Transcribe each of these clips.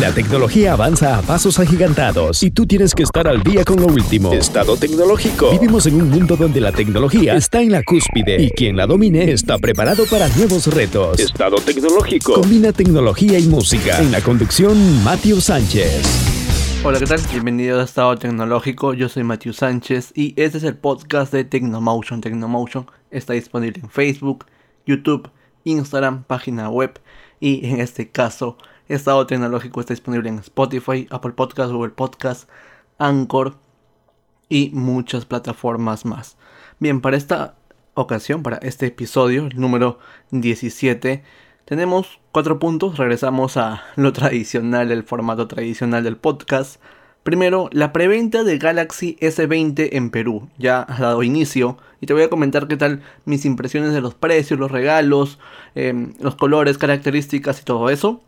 La tecnología avanza a pasos agigantados y tú tienes que estar al día con lo último. Estado tecnológico. Vivimos en un mundo donde la tecnología está en la cúspide y quien la domine está preparado para nuevos retos. Estado tecnológico. Combina tecnología y música. En la conducción, Matthew Sánchez. Hola, ¿qué tal? Bienvenido a Estado Tecnológico. Yo soy Matthew Sánchez y este es el podcast de Tecnomotion. Tecnomotion está disponible en Facebook, YouTube, Instagram, página web y en este caso Estado Tecnológico está disponible en Spotify, Apple Podcast, Google Podcast, Anchor y muchas plataformas más. Bien, para esta ocasión, para este episodio, el número 17, tenemos cuatro puntos. Regresamos a lo tradicional, el formato tradicional del podcast. Primero, la preventa de Galaxy S20 en Perú ya ha dado inicio y te voy a comentar qué tal mis impresiones de los precios, los regalos, em, los colores, características y todo eso.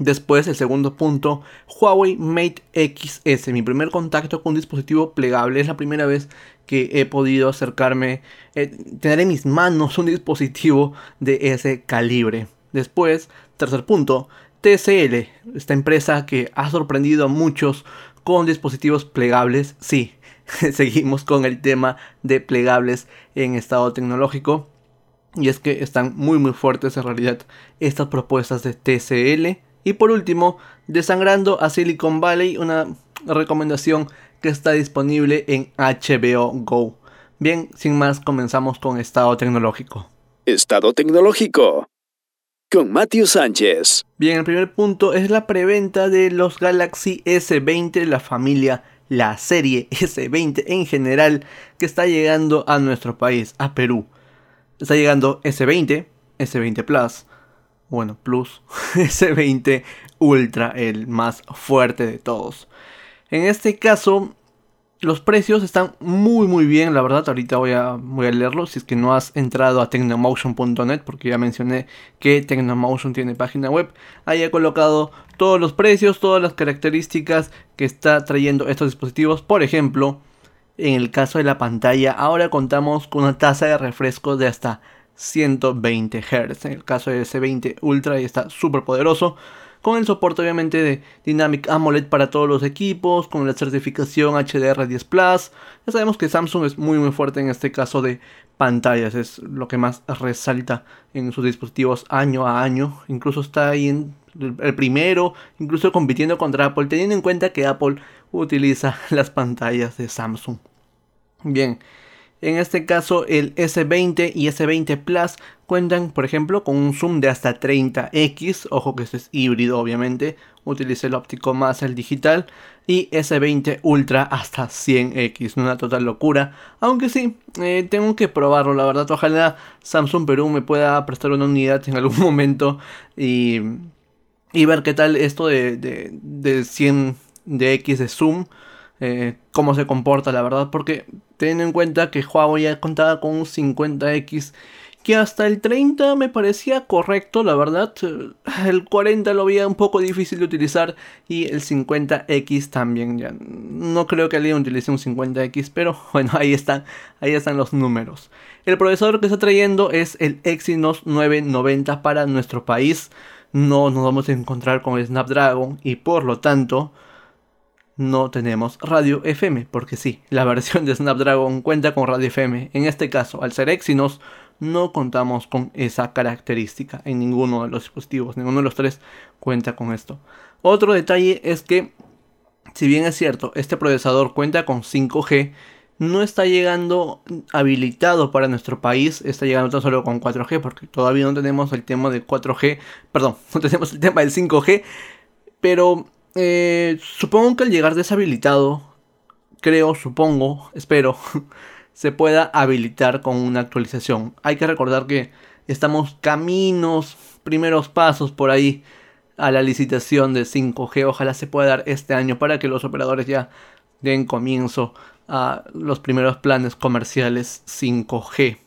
Después, el segundo punto, Huawei Mate XS, mi primer contacto con un dispositivo plegable. Es la primera vez que he podido acercarme, eh, tener en mis manos un dispositivo de ese calibre. Después, tercer punto, TCL, esta empresa que ha sorprendido a muchos con dispositivos plegables. Sí, seguimos con el tema de plegables en estado tecnológico. Y es que están muy muy fuertes en realidad estas propuestas de TCL y por último, Desangrando a Silicon Valley, una recomendación que está disponible en HBO Go. Bien, sin más, comenzamos con Estado Tecnológico. Estado Tecnológico. Con Matthew Sánchez. Bien, el primer punto es la preventa de los Galaxy S20, la familia, la serie S20 en general, que está llegando a nuestro país, a Perú. Está llegando S20, S20 Plus, bueno, Plus, S20 Ultra, el más fuerte de todos. En este caso, los precios están muy muy bien, la verdad, ahorita voy a, voy a leerlo, si es que no has entrado a tecnomotion.net, porque ya mencioné que Tecnomotion tiene página web, ahí he colocado todos los precios, todas las características que está trayendo estos dispositivos, por ejemplo, en el caso de la pantalla, ahora contamos con una tasa de refresco de hasta 120 Hz. En el caso de S20 Ultra y está súper poderoso. Con el soporte obviamente de Dynamic AMOLED para todos los equipos, con la certificación HDR10 Plus. Ya sabemos que Samsung es muy muy fuerte en este caso de pantallas, es lo que más resalta en sus dispositivos año a año. Incluso está ahí en el primero, incluso compitiendo contra Apple, teniendo en cuenta que Apple utiliza las pantallas de Samsung. Bien, en este caso, el S20 y S20 Plus cuentan, por ejemplo, con un zoom de hasta 30x. Ojo que este es híbrido, obviamente. Utilice el óptico más el digital. Y S20 Ultra hasta 100x. Una total locura. Aunque sí, eh, tengo que probarlo, la verdad. Ojalá Samsung Perú me pueda prestar una unidad en algún momento. Y, y ver qué tal esto de, de, de 100 de X de zoom. Eh, cómo se comporta, la verdad, porque teniendo en cuenta que Huawei ya contaba con un 50X que hasta el 30 me parecía correcto, la verdad. El 40 lo veía un poco difícil de utilizar y el 50X también. Ya no creo que alguien utilice un 50X, pero bueno, ahí están, ahí están los números. El procesador que está trayendo es el Exynos 990 para nuestro país. No nos vamos a encontrar con el Snapdragon y por lo tanto no tenemos radio FM, porque sí, la versión de Snapdragon cuenta con radio FM. En este caso, al ser Exynos, no contamos con esa característica en ninguno de los dispositivos, ninguno de los tres cuenta con esto. Otro detalle es que, si bien es cierto, este procesador cuenta con 5G, no está llegando habilitado para nuestro país, está llegando tan solo con 4G, porque todavía no tenemos el tema de 4G, perdón, no tenemos el tema del 5G, pero eh, supongo que al llegar deshabilitado, creo, supongo, espero, se pueda habilitar con una actualización. Hay que recordar que estamos caminos, primeros pasos por ahí a la licitación de 5G. Ojalá se pueda dar este año para que los operadores ya den comienzo a los primeros planes comerciales 5G.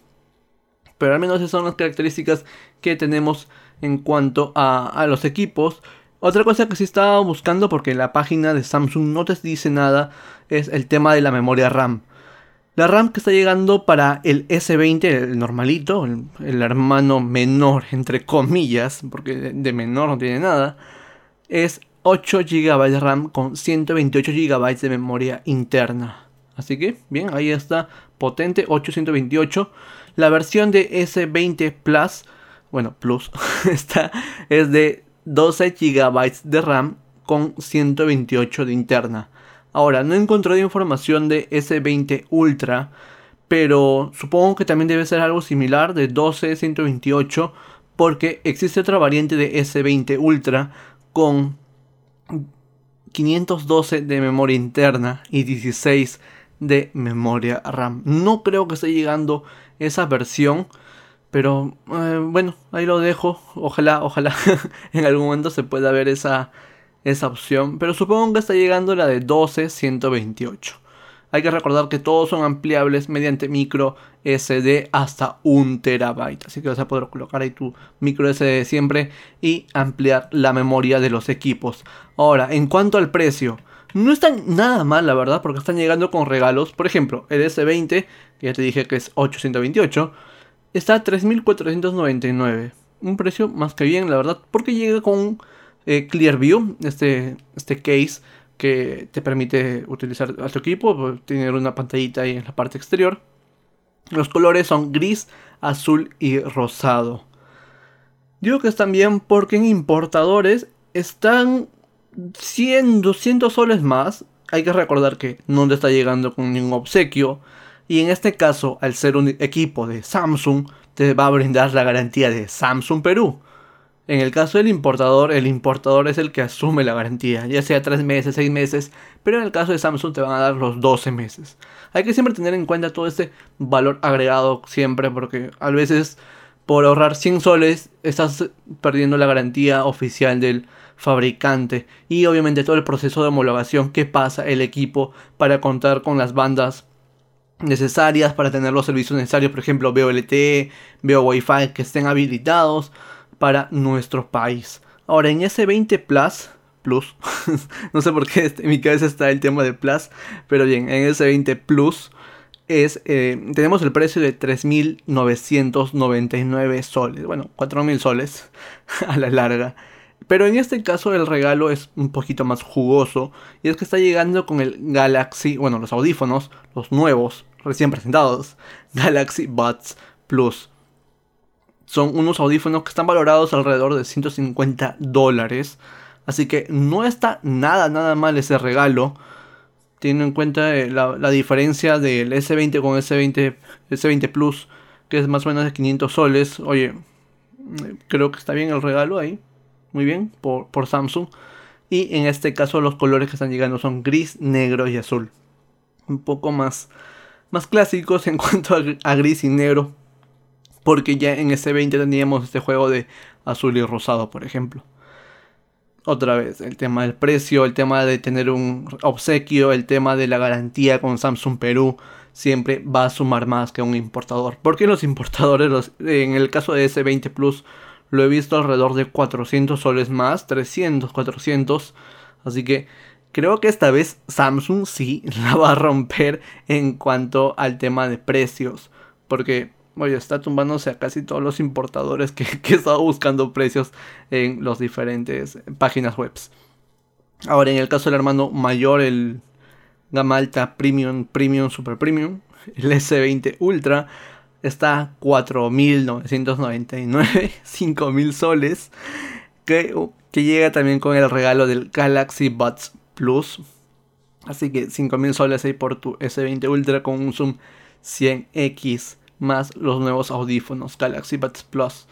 Pero al menos esas son las características que tenemos en cuanto a, a los equipos. Otra cosa que sí estaba buscando porque la página de Samsung no te dice nada es el tema de la memoria RAM. La RAM que está llegando para el S20, el normalito, el, hermano menor, entre comillas, porque de, menor no tiene nada, es 8 GB de RAM con 128 GB de memoria interna. Así que, bien, ahí está, potente, 828. La versión de S20 Plus, bueno, Plus, está, es de 12 GB de RAM con 128 de interna. Ahora, no he encontrado información de S20 Ultra, pero supongo que también debe ser algo similar de 12 128 porque existe otra variante de S20 Ultra con 512 de memoria interna y 16 de memoria RAM. No creo que esté llegando esa versión, pero eh, bueno, ahí lo dejo. Ojalá, ojalá en algún momento se pueda ver esa, esa opción, pero supongo que está llegando la de 12 128. Hay que recordar que todos son ampliables mediante micro SD hasta un terabyte. Así que vas a poder colocar ahí tu micro SD siempre y ampliar la memoria de los equipos. Ahora, en cuanto al precio, no están nada mal, la verdad, porque están llegando con regalos. Por ejemplo, el S20, que ya te dije que es 828, está a 3499. Un precio más que bien, la verdad, porque llega con eh, Clearview, este, este case que te permite utilizar a tu equipo, pues, tener una pantallita ahí en la parte exterior. Los colores son gris, azul y rosado. Digo que están bien porque en importadores están 100, 200 soles más. Hay que recordar que no te está llegando con ningún obsequio. Y en este caso, al ser un equipo de Samsung, te va a brindar la garantía de Samsung Perú. En el caso del importador, el importador es el que asume la garantía, ya sea 3 meses, 6 meses, pero en el caso de Samsung te van a dar los 12 meses. Hay que siempre tener en cuenta todo este valor agregado siempre, porque a veces por ahorrar 100 soles estás perdiendo la garantía oficial del fabricante y obviamente todo el proceso de homologación que pasa el equipo para contar con las bandas necesarias para tener los servicios necesarios, por ejemplo, veo LTE, veo Wi-Fi que estén habilitados para nuestro país. Ahora, en ese 20 Plus, Plus, no sé por qué en mi cabeza está el tema de Plus, pero bien, en ese 20 Plus es, eh, tenemos el precio de 3.999 soles, bueno, 4.000 soles a la larga. Pero en este caso el regalo es un poquito más jugoso y es que está llegando con el Galaxy, bueno, los audífonos, los nuevos, recién presentados, Galaxy Buds Plus son unos audífonos que están valorados alrededor de 150 dólares. Así que no está nada, nada mal ese regalo. Teniendo en cuenta eh, la, diferencia del S20 con S20, S20 Plus, que es más o menos de 500 soles. Oye, creo que está bien el regalo ahí. Muy bien, por, por Samsung. Y en este caso los colores que están llegando son gris, negro y azul. Un poco más, más clásicos en cuanto a gris y negro porque ya en ese 20 teníamos este juego de azul y rosado, por ejemplo. Otra vez, el tema del precio, el tema de tener un obsequio, el tema de la garantía con Samsung Perú, siempre va a sumar más que un importador. Porque los importadores, en el caso de S20 Plus, lo he visto alrededor de 400 soles más, 300, 400. Así que creo que esta vez Samsung sí la va a romper en cuanto al tema de precios. Porque Oye, está tumbándose a casi todos los importadores que, que estado buscando precios en las diferentes páginas web. Ahora, en el caso del hermano mayor, el gama alta Premium, Premium, Super Premium, el S20 Ultra, está a 4.999, 5.000 soles, que, que llega también con el regalo del Galaxy Buds Plus. Así que 5.000 soles ahí por tu S20 Ultra con un zoom 100x más los nuevos audífonos Galaxy Buds Plus.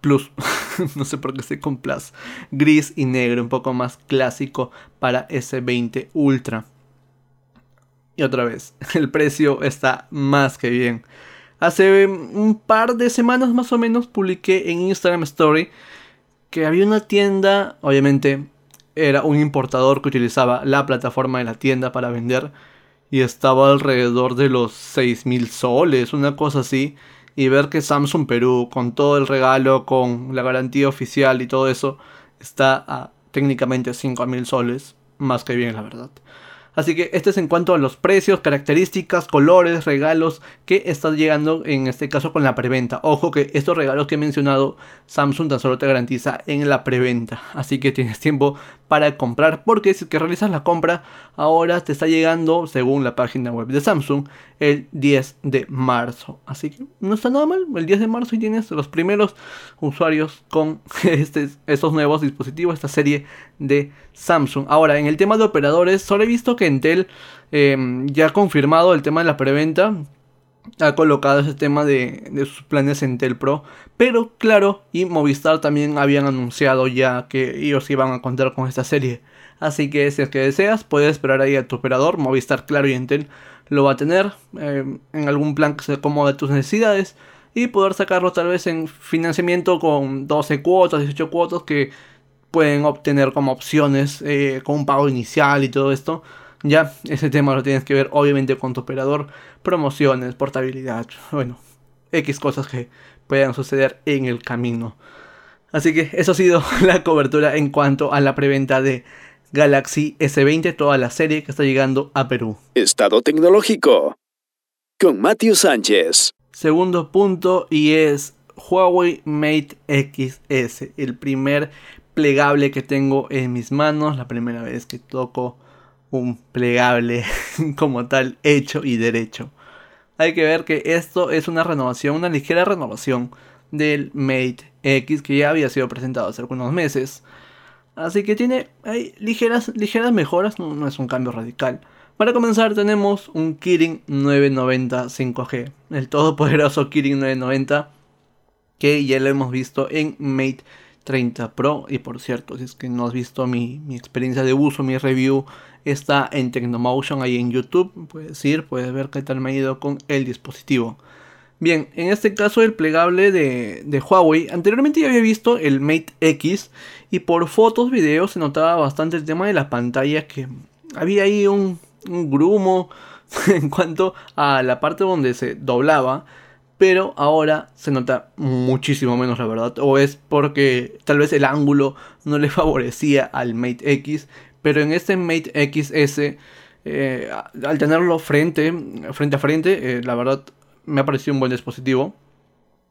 Plus, no sé por qué estoy con Plus, gris y negro, un poco más clásico para S20 Ultra. Y otra vez, el precio está más que bien. Hace un par de semanas más o menos publiqué en Instagram Story que había una tienda, obviamente era un importador que utilizaba la plataforma de la tienda para vender y estaba alrededor de los 6.000 soles, una cosa así. Y ver que Samsung Perú, con todo el regalo, con la garantía oficial y todo eso, está a técnicamente 5.000 soles, más que bien, la verdad. Así que este es en cuanto a los precios, características, colores, regalos que están llegando en este caso con la preventa. Ojo que estos regalos que he mencionado Samsung tan solo te garantiza en la preventa. Así que tienes tiempo para comprar porque si que realizas la compra ahora te está llegando según la página web de Samsung el 10 de marzo. Así que no está nada mal. El 10 de marzo y tienes los primeros usuarios con este, estos nuevos dispositivos, esta serie de Samsung. Ahora, en el tema de operadores, solo he visto que Intel em, ya ha confirmado el tema de la preventa. Ha colocado ese tema de, sus planes Intel Pro. Pero claro, y Movistar también habían anunciado ya que ellos iban a contar con esta serie. Así que si es que deseas, puedes esperar ahí a tu operador, Movistar, Claro y Intel lo va a tener em, en algún plan que se acomode a tus necesidades y poder sacarlo tal vez en financiamiento con 12 cuotas, 18 cuotas que pueden obtener como opciones eh, con un pago inicial y todo esto. Ya ese tema lo tienes que ver obviamente con tu operador, promociones, portabilidad, bueno, X cosas que puedan suceder en el camino. Así que eso ha sido la cobertura en cuanto a la preventa de Galaxy S20, toda la serie que está llegando a Perú. Estado tecnológico. Con Matthew Sánchez. Segundo punto y es Huawei Mate XS, el primer plegable que tengo en mis manos, la primera vez que toco un plegable como tal hecho y derecho. Hay que ver que esto es una renovación, una ligera renovación del Mate X que ya había sido presentado hace algunos meses. Así que tiene ligeras, mejoras, no, es un cambio radical. Para comenzar tenemos un Kirin 990 5G, el todopoderoso Kirin 990 que ya lo hemos visto en Mate 30 Pro. Y por cierto, si es que no has visto mi, mi, experiencia de uso, mi review está en Tecnomotion ahí en YouTube. Puedes ir, puedes ver qué tal me ha ido con el dispositivo. Bien, en este caso el plegable de, Huawei, anteriormente ya había visto el Mate X y por fotos, videos se notaba bastante el tema de la pantalla que había ahí un, grumo en cuanto a la parte donde se doblaba, pero ahora se nota muchísimo menos la verdad, o es porque tal vez el ángulo no le favorecía al Mate X, pero en este Mate XS... Eh, al tenerlo frente, frente a frente, eh, la verdad me ha parecido un buen dispositivo.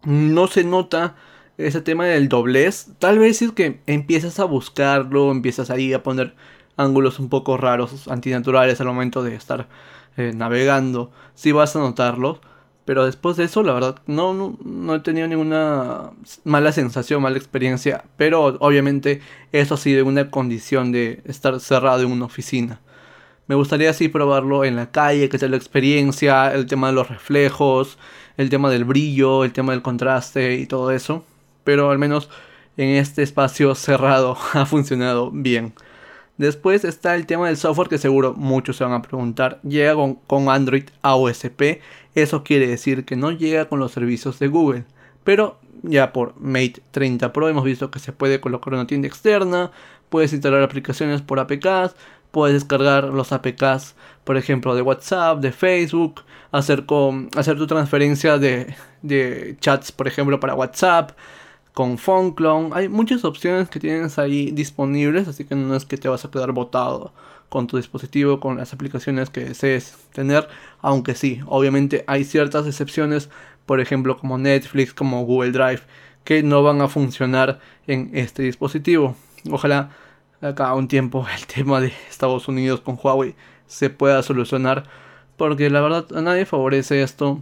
No se nota ese tema del doblez. Tal vez es que empiezas a buscarlo, empiezas ahí a poner ángulos un poco raros, antinaturales al momento de estar eh, navegando. Si vas a notarlo. Pero después de eso, la verdad, no, no, no, he tenido ninguna mala sensación, mala experiencia. Pero obviamente eso sí de una condición de estar cerrado en una oficina. Me gustaría así probarlo en la calle, que sea la experiencia, el tema de los reflejos, el tema del brillo, el tema del contraste y todo eso. Pero al menos en este espacio cerrado ha funcionado bien. Después está el tema del software que seguro muchos se van a preguntar. Llega con, Android AOSP. Eso quiere decir que no llega con los servicios de Google. Pero ya por Mate 30 Pro hemos visto que se puede colocar una tienda externa. Puedes instalar aplicaciones por APKs puedes descargar los APKs, por ejemplo, de WhatsApp, de Facebook, hacer, con, hacer tu transferencia de, de chats, por ejemplo, para WhatsApp, con PhoneClone. Hay muchas opciones que tienes ahí disponibles, así que no es que te vas a quedar botado con tu dispositivo, con las aplicaciones que desees tener, aunque sí, obviamente hay ciertas excepciones, por ejemplo, como Netflix, como Google Drive, que no van a funcionar en este dispositivo. Ojalá acá un tiempo el tema de Estados Unidos con Huawei se pueda solucionar. Porque la verdad a nadie favorece esto.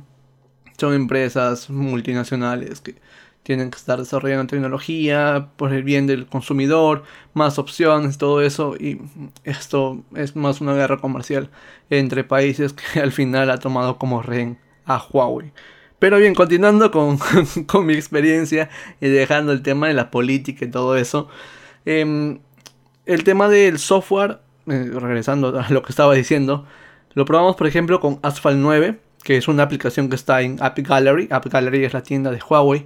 Son empresas multinacionales que tienen que estar desarrollando tecnología por el bien del consumidor, más opciones, todo eso. Y esto es más una guerra comercial entre países que al final ha tomado como rehén a Huawei. Pero bien, continuando con, con mi experiencia y dejando el tema de la política y todo eso. Eh, el tema del software, eh, regresando a lo que estaba diciendo, lo probamos por ejemplo con Asphalt 9, que es una aplicación que está en App Gallery. App Gallery es la tienda de Huawei.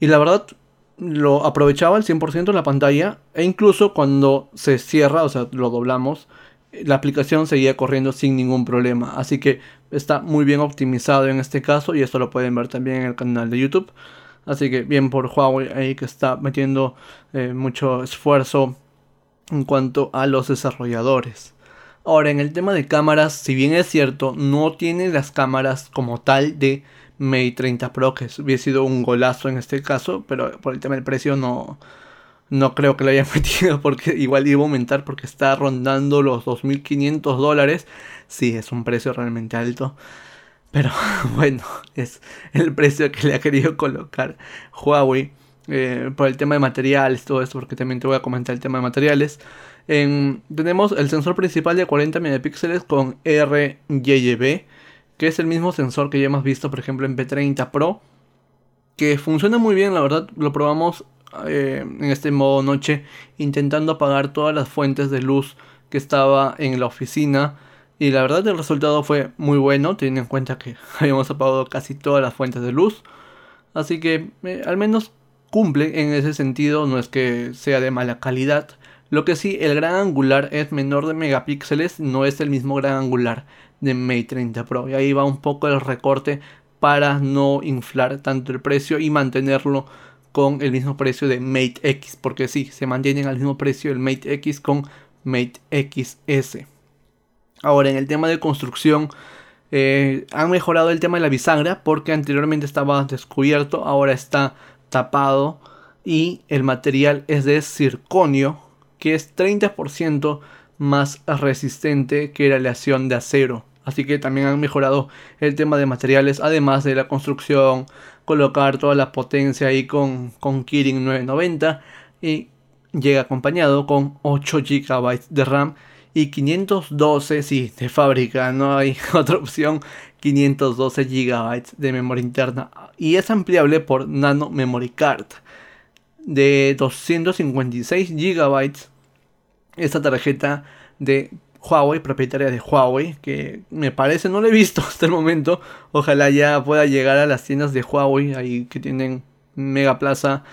Y la verdad, lo aprovechaba al 100% la pantalla. E incluso cuando se cierra, o sea, lo doblamos, la aplicación seguía corriendo sin ningún problema. Así que está muy bien optimizado en este caso. Y esto lo pueden ver también en el canal de YouTube. Así que bien por Huawei ahí que está metiendo eh, mucho esfuerzo en cuanto a los desarrolladores. Ahora, en el tema de cámaras, si bien es cierto, no tiene las cámaras como tal de Mate 30 Pro, que hubiera sido un golazo en este caso, pero por el tema del precio no, no creo que lo hayan metido porque igual iba a aumentar porque está rondando los 2.500 dólares. Sí, es un precio realmente alto. Pero bueno, es el precio que le ha querido colocar Huawei eh, por el tema de materiales, todo esto, porque también te voy a comentar el tema de materiales. tenemos el sensor principal de 40 megapíxeles con RGB, que es el mismo sensor que ya hemos visto, por ejemplo, en P30 Pro, que funciona muy bien, la verdad, lo probamos eh, en este modo noche, intentando apagar todas las fuentes de luz que estaba en la oficina. Y la verdad el resultado fue muy bueno, teniendo en cuenta que habíamos apagado casi todas las fuentes de luz. Así que eh, al menos cumple en ese sentido, no es que sea de mala calidad. Lo que sí, el gran angular es menor de megapíxeles, no es el mismo gran angular de Mate 30 Pro. Y ahí va un poco el recorte para no inflar tanto el precio y mantenerlo con el mismo precio de Mate X. Porque sí, se mantienen al mismo precio el Mate X con Mate XS. Ahora, en el tema de construcción, eh, han mejorado el tema de la bisagra porque anteriormente estaba descubierto, ahora está tapado y el material es de circonio que es 30% más resistente que la aleación de acero. Así que también han mejorado el tema de materiales, además de la construcción, colocar toda la potencia ahí con, con Kirin 990 y llega acompañado con 8 GB de RAM y 512, sí, de fábrica, no hay otra opción, 512 GB de memoria interna y es ampliable por Nano Memory Card de 256 GB. Esta tarjeta de Huawei, propietaria de Huawei, que me parece, no la he visto hasta el momento. Ojalá ya pueda llegar a las tiendas de Huawei, ahí que tienen Mega Plaza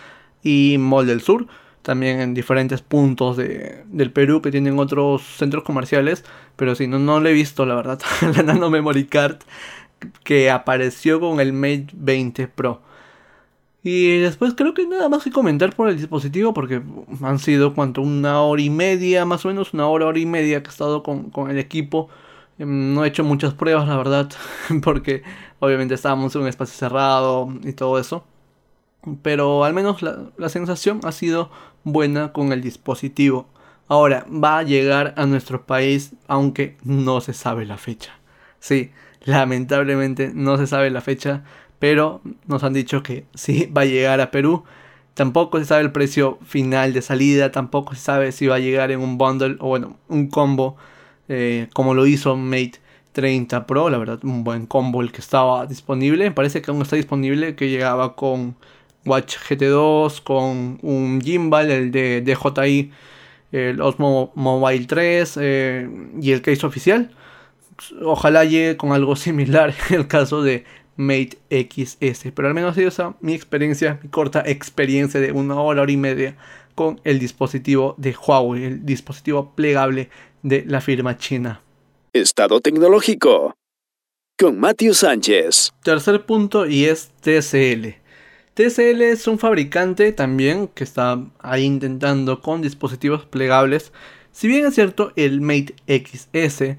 y Mall del Sur. También en diferentes puntos de, del Perú que tienen otros centros comerciales. Pero si no, no la he visto, la verdad. la Nano Memory Card que apareció con el Mate 20 Pro. Y después creo que nada más que comentar por el dispositivo porque han sido cuanto una hora y media, más o menos una hora, hora y media que he estado con, el equipo. Em, no he hecho muchas pruebas, la verdad, porque obviamente estábamos en un espacio cerrado y todo eso. Pero al menos la, la sensación ha sido buena con el dispositivo. Ahora, va a llegar a nuestro país aunque no se sabe la fecha. Sí, Lamentablemente no se sabe la fecha, pero nos han dicho que sí va a llegar a Perú. Tampoco se sabe el precio final de salida, tampoco se sabe si va a llegar en un bundle o bueno, un combo eh, como lo hizo Mate 30 Pro, la verdad, un buen combo el que estaba disponible. Parece que aún está disponible, que llegaba con Watch GT2, con un gimbal, el de DJI, el Osmo Mobile 3 eh, y el case oficial ojalá llegue con algo similar en el caso de Mate XS. Pero al menos sido mi experiencia, mi corta experiencia de una hora, hora y media con el dispositivo de Huawei, el dispositivo plegable de la firma china. Estado tecnológico con Matthew Sánchez. Tercer punto y es TCL. TCL es un fabricante también que está ahí intentando con dispositivos plegables. Si bien es cierto, el Mate XS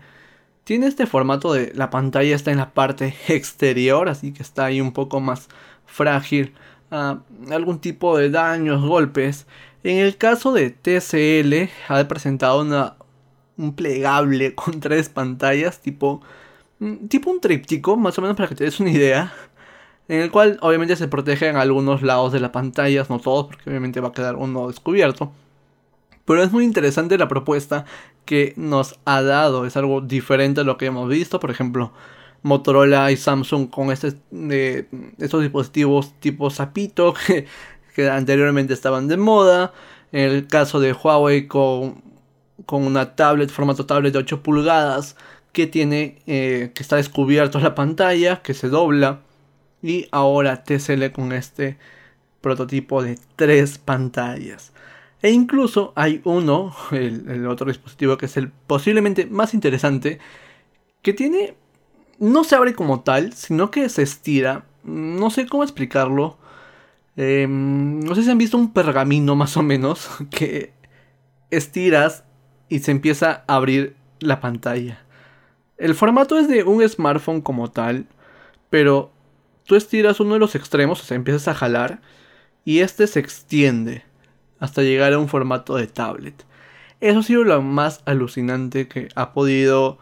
tiene este formato de la pantalla está en la parte exterior, así que está ahí un poco más frágil a algún tipo de daños, golpes. En el caso de TCL, ha presentado una, un plegable con tres pantallas, tipo, mm, tipo un tríptico, más o menos para que te des una idea. En el cual obviamente se protege en algunos lados de la pantalla, no todos, porque obviamente va a quedar uno descubierto. Pero es muy interesante la propuesta que nos ha dado. Es algo diferente a lo que hemos visto. Por ejemplo, Motorola y Samsung con este, estos dispositivos tipo Zapito que, anteriormente estaban de moda. El caso de Huawei con, con una tablet, formato tablet de 8 pulgadas que tiene eh, que está descubierto la pantalla, que se dobla. Y ahora TCL con este prototipo de tres pantallas. E incluso hay uno, el, otro dispositivo que es el posiblemente más interesante, que tiene, no se abre como tal, sino que se estira. No sé cómo explicarlo. Em, no sé si han visto un pergamino más o menos que estiras y se empieza a abrir la pantalla. El formato es de un smartphone como tal, pero tú estiras uno de los extremos, o sea, empiezas a jalar, y este se extiende hasta llegar a un formato de tablet. Eso ha sido lo más alucinante que ha podido,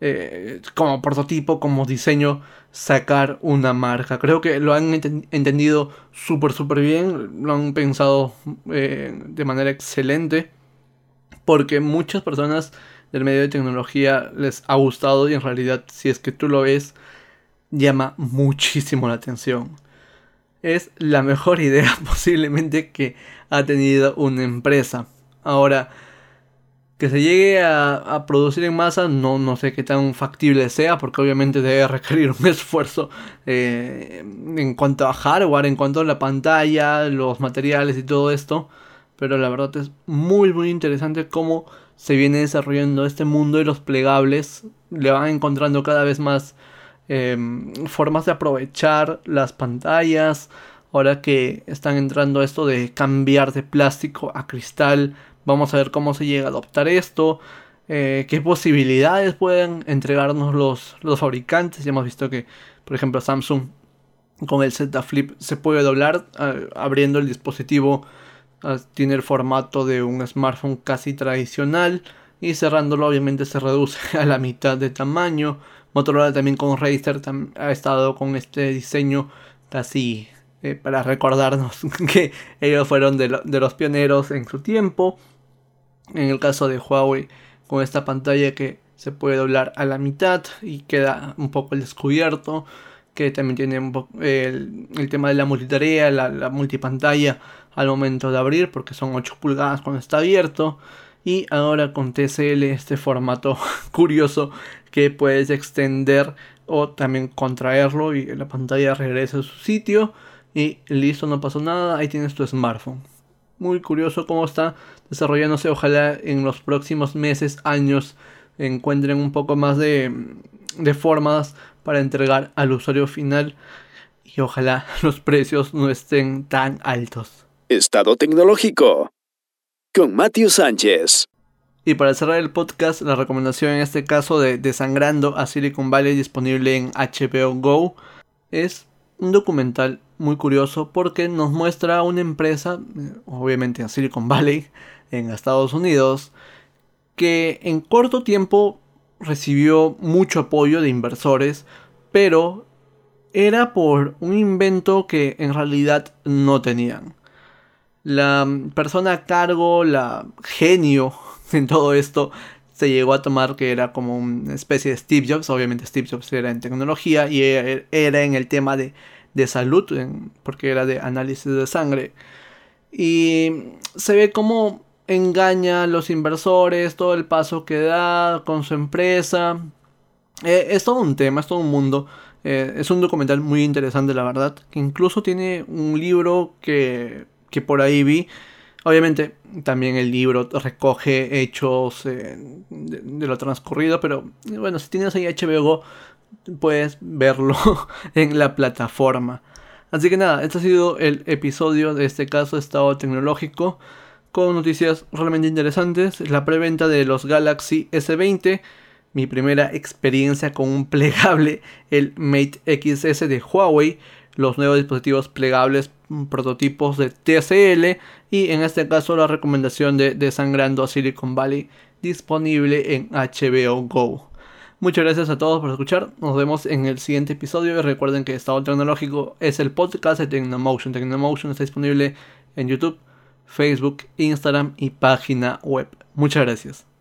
eh, como prototipo, como diseño, sacar una marca. Creo que lo han entendido súper, súper bien, lo han pensado eh, de manera excelente, porque muchas personas del medio de tecnología les ha gustado y en realidad, si es que tú lo ves, llama muchísimo la atención. Es la mejor idea posiblemente que ha tenido una empresa. Ahora, que se llegue a, producir en masa, no, no sé qué tan factible sea, porque obviamente debe requerir un esfuerzo eh, en cuanto a hardware, en cuanto a la pantalla, los materiales y todo esto. Pero la verdad es muy, muy interesante cómo se viene desarrollando este mundo de los plegables. Le van encontrando cada vez más em, formas de aprovechar las pantallas. Ahora que están entrando esto de cambiar de plástico a cristal Vamos a ver cómo se llega a adoptar esto. Eh, qué posibilidades pueden entregarnos los, los fabricantes. Ya hemos visto que, por ejemplo, Samsung con el Z Flip se puede doblar abriendo el dispositivo. Tiene el formato de un smartphone casi tradicional y cerrándolo obviamente se reduce a la mitad de tamaño. Motorola también con Razer ha estado con este diseño casi eh, para recordarnos que ellos fueron de, de los pioneros en su tiempo. En el caso de Huawei, con esta pantalla que se puede doblar a la mitad y queda un poco el descubierto, que también tiene el, tema de la multitarea, la, la, multipantalla al momento de abrir, porque son 8 pulgadas cuando está abierto. Y ahora con TCL este formato curioso que puedes extender o también contraerlo y la pantalla regresa a su sitio. Y listo, no pasó nada, ahí tienes tu smartphone muy curioso cómo está desarrollándose. Ojalá en los próximos meses, años, encuentren un poco más de, de formas para entregar al usuario final y ojalá los precios no estén tan altos. Estado tecnológico con Matthew Sánchez. Y para cerrar el podcast, la recomendación en este caso de Desangrando a Silicon Valley disponible en HBO Go es un documental muy curioso porque nos muestra una empresa, obviamente en Silicon Valley, en Estados Unidos, que en corto tiempo recibió mucho apoyo de inversores, pero era por un invento que en realidad no tenían. La persona a cargo, la genio en todo esto, se llegó a tomar que era como una especie de Steve Jobs. Obviamente Steve Jobs era en tecnología y e-, era en el tema de, salud, porque era de análisis de sangre. Y se ve como engaña a los inversores, todo el paso que da con su empresa. Eh, es todo un tema, es todo un mundo. Eh, es un documental muy interesante, la verdad. Que incluso tiene un libro que, que por ahí vi Obviamente también el libro recoge hechos eh, de, lo transcurrido, pero bueno, si tienes ahí HBO puedes verlo en la plataforma. Así que nada, este ha sido el episodio de este caso Estado Tecnológico con noticias realmente interesantes. La preventa de los Galaxy S20, mi primera experiencia con un plegable, el Mate XS de Huawei los nuevos dispositivos plegables mm, prototipos de TCL y en este caso la recomendación de Desangrando Silicon Valley disponible en HBO Go. Muchas gracias a todos por escuchar. Nos vemos en el siguiente episodio. Y recuerden que Estado Tecnológico es el podcast de Tecnomotion. Tecnomotion está disponible en YouTube, Facebook, Instagram y página web. Muchas gracias.